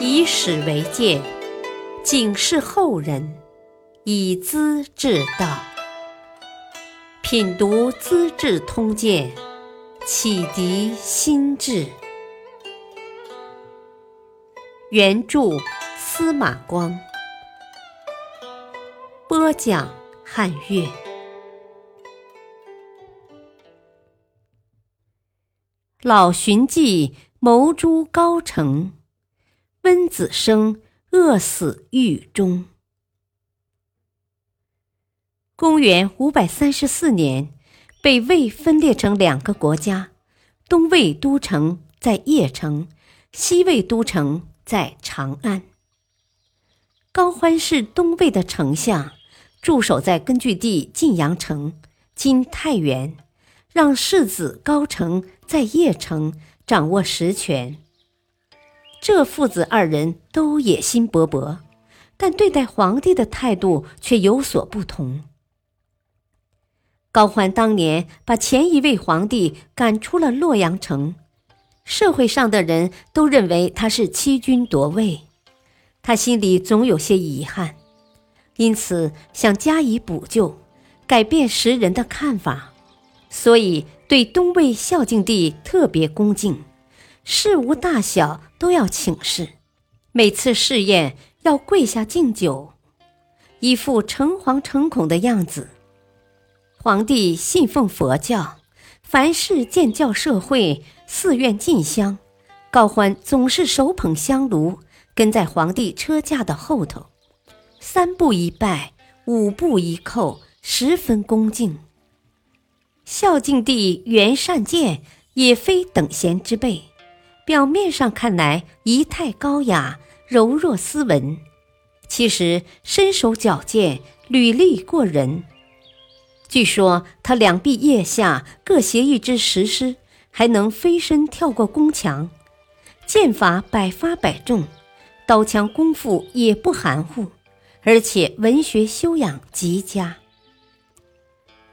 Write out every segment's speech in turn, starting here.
以史为鉴，警示后人，以资治道。品读《资治通鉴》，启迪心智。原著司马光，播讲汉乐。老荀记谋诛高澄，温子升饿死狱中。公元五百三十四年，北魏分裂成两个国家，东魏都城在邺城，西魏都城在长安。高欢是东魏的丞相，驻守在根据地晋阳城（今太原）。让世子高澄在邺城掌握实权。这父子二人都野心勃勃，但对待皇帝的态度却有所不同。高欢当年把前一位皇帝赶出了洛阳城，社会上的人都认为他是欺君夺位，他心里总有些遗憾，因此想加以补救，改变时人的看法。所以，对东魏孝敬帝特别恭敬，事无大小都要请示，每次试宴要跪下敬酒，一副诚惶诚恐的样子。皇帝信奉佛教，凡事建教社会、寺院进香，高欢总是手捧香炉，跟在皇帝车驾的后头，三步一拜，五步一叩，十分恭敬。孝敬帝元善见也非等闲之辈，表面上看来仪态高雅、柔弱斯文，其实身手矫健、履历过人。据说他两臂腋下各携一只石狮，还能飞身跳过宫墙，剑法百发百中，刀枪功夫也不含糊，而且文学修养极佳。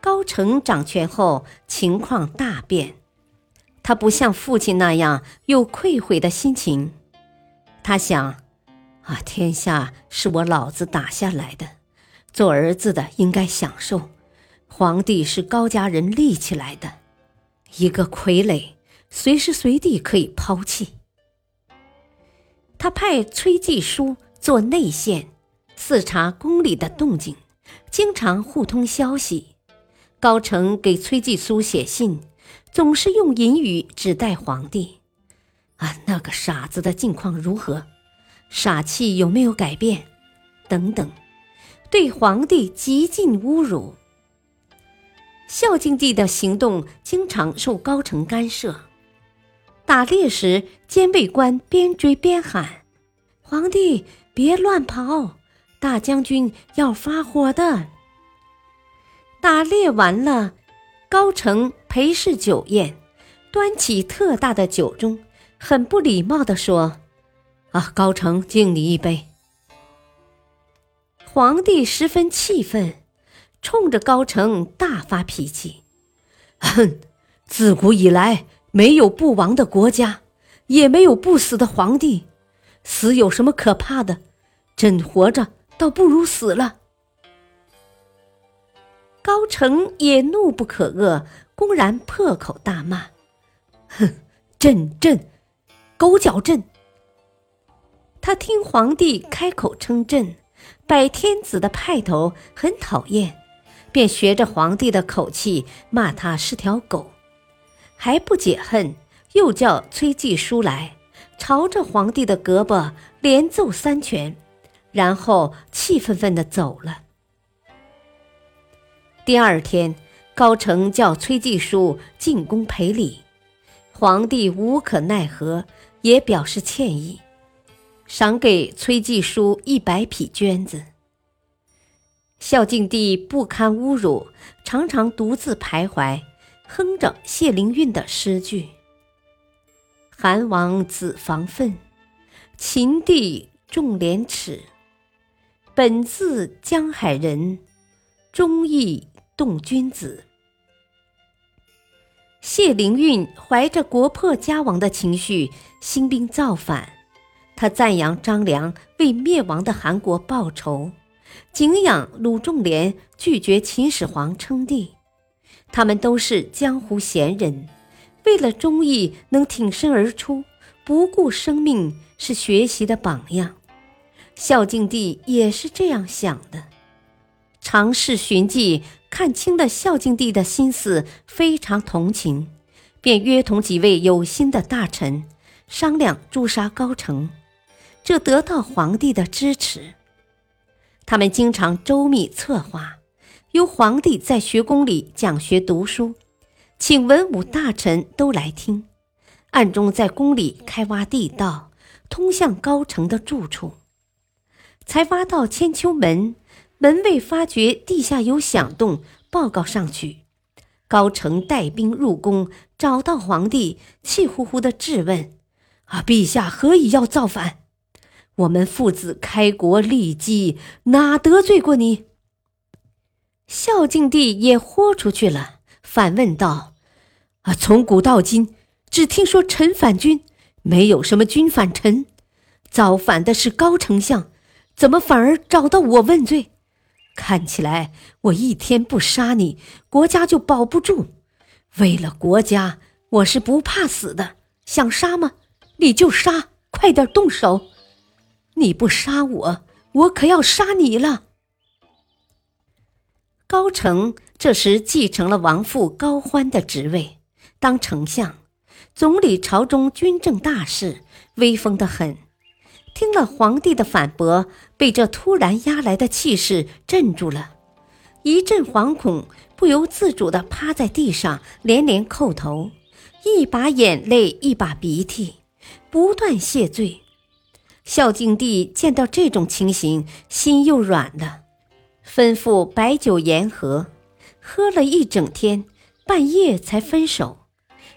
高澄掌权后，情况大变。他不像父亲那样有愧悔的心情。他想：啊，天下是我老子打下来的，做儿子的应该享受。皇帝是高家人立起来的，一个傀儡，随时随地可以抛弃。他派崔继书做内线，视察宫里的动静，经常互通消息。高澄给崔继书写信，总是用隐语指代皇帝：“啊，那个傻子的境况如何？傻气有没有改变？等等，对皇帝极尽侮辱。孝敬帝的行动经常受高澄干涉。打猎时，监卫官边追边喊：‘皇帝别乱跑，大将军要发火的。’”打猎完了，高成陪侍酒宴，端起特大的酒盅，很不礼貌地说：“啊，高澄敬你一杯。”皇帝十分气愤，冲着高澄大发脾气：“ 哼，自古以来没有不亡的国家，也没有不死的皇帝，死有什么可怕的？朕活着倒不如死了。”高成也怒不可遏，公然破口大骂：“ 哼，朕朕，狗脚朕！”他听皇帝开口称朕，摆天子的派头，很讨厌，便学着皇帝的口气骂他是条狗。还不解恨，又叫崔继书来，朝着皇帝的胳膊连揍三拳，然后气愤愤地走了。第二天，高澄叫崔继书进宫赔礼，皇帝无可奈何，也表示歉意，赏给崔继书一百匹绢子。孝敬帝不堪侮辱，常常独自徘徊，哼着谢灵运的诗句：“韩王子房愤，秦帝重廉耻。本自江海人，忠义。”动君子，谢灵运怀着国破家亡的情绪，兴兵造反，他赞扬张良为灭亡的韩国报仇，敬仰鲁仲连拒绝秦始皇称帝。他们都是江湖贤人，为了忠义能挺身而出，不顾生命，是学习的榜样。孝敬帝也是这样想的。尝试寻迹看清了孝敬帝的心思，非常同情，便约同几位有心的大臣商量诛杀高澄，这得到皇帝的支持。他们经常周密策划。由皇帝在学宫里讲学读书，请文武大臣都来听，暗中在宫里开挖地道，通向高城的住处。才挖到千秋门，门卫发觉地下有响动，报告上去。高澄带兵入宫，找到皇帝，气呼呼地质问：“啊，陛下何以要造反？我们父子开国立基，哪得罪过你？”孝敬帝也豁出去了，反问道：“啊，从古到今，只听说臣反君，没有什么君反臣。造反的是高丞相，怎么反而找到我问罪？看起来我一天不杀你，国家就保不住。为了国家，我是不怕死的。想杀吗？你就杀，快点动手！你不杀我，我可要杀你了。”高澄这时继承了王父高欢的职位，当丞相，总理朝中军政大事，威风得很。听了皇帝的反驳，被这突然压来的气势镇住了，一阵惶恐，不由自主地趴在地上，连连叩头，一把眼泪一把鼻涕，不断谢罪。孝敬帝见到这种情形，心又软了。吩咐摆酒言和，喝了一整天，半夜才分手。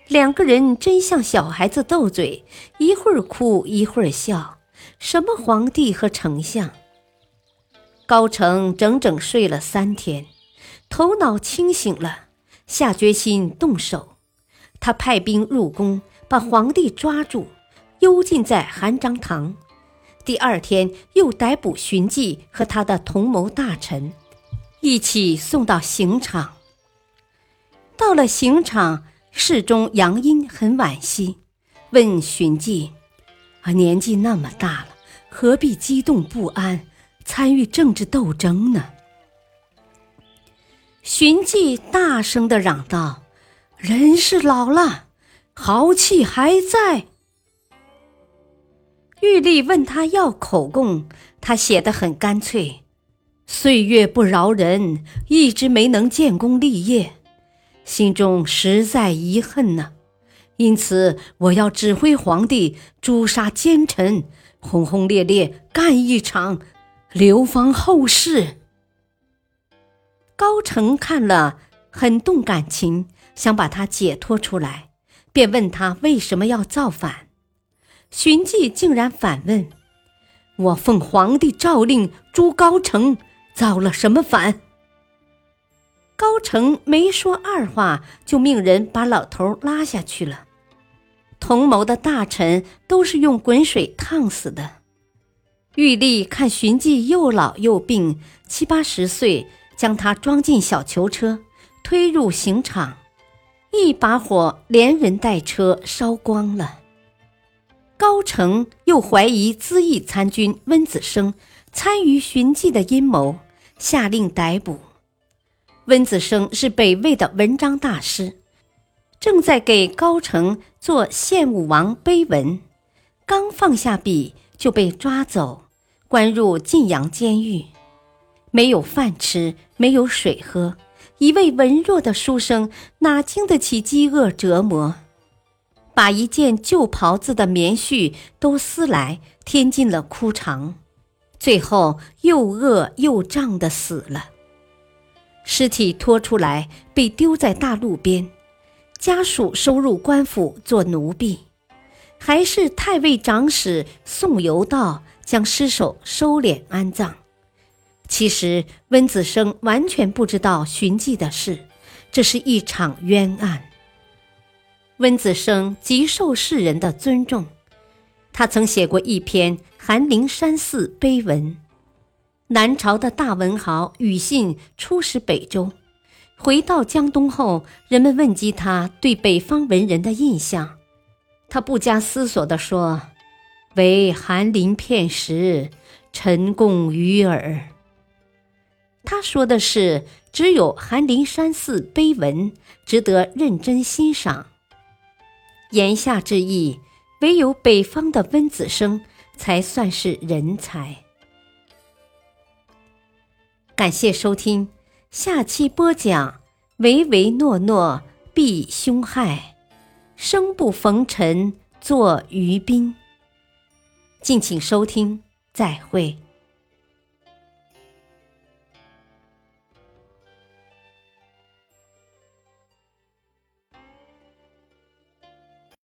两个人真像小孩子斗嘴，一会儿哭一会儿笑。什么皇帝和丞相？高澄整整睡了三天，头脑清醒了，下决心动手。他派兵入宫，把皇帝抓住，幽禁在韩章堂。第二天，又逮捕荀记和他的同谋大臣，一起送到刑场。到了刑场，侍中杨殷很惋惜，问荀记：“啊，年纪那么大了，何必激动不安，参与政治斗争呢？”荀记大声地嚷道：“人是老了，豪气还在。”玉帝问他要口供，他写得很干脆：“岁月不饶人，一直没能建功立业，心中实在遗恨呢。因此，我要指挥皇帝诛杀奸臣，轰轰烈烈干一场，流芳后世。”高澄看了很动感情，想把他解脱出来，便问他为什么要造反。荀记竟然反问：“我奉皇帝诏令诛高澄，造了什么反？”高澄没说二话，就命人把老头拉下去了。同谋的大臣都是用滚水烫死的。玉帝看荀记又老又病，七八十岁，将他装进小囚车，推入刑场，一把火连人带车烧光了。高澄又怀疑资义参军温子升参与荀记的阴谋，下令逮捕。温子升是北魏的文章大师，正在给高澄做献武王碑文，刚放下笔就被抓走，关入晋阳监狱。没有饭吃，没有水喝，一位文弱的书生哪经得起饥饿折磨？把一件旧袍子的棉絮都撕来，填进了枯肠，最后又饿又胀的死了。尸体拖出来，被丢在大路边，家属收入官府做奴婢，还是太尉长史宋由道将尸首收敛安葬。其实温子升完全不知道寻迹的事，这是一场冤案。温子升极受世人的尊重，他曾写过一篇《寒林山寺碑文》。南朝的大文豪庾信出使北周，回到江东后，人们问及他对北方文人的印象，他不加思索地说：“唯寒林片石，陈贡于耳。”他说的是，只有寒林山寺碑文值得认真欣赏。言下之意。唯有北方的温子升才算是人才。感谢收听，下期播讲唯唯诺诺必凶害，生不逢辰作于宾。敬请收听，再会。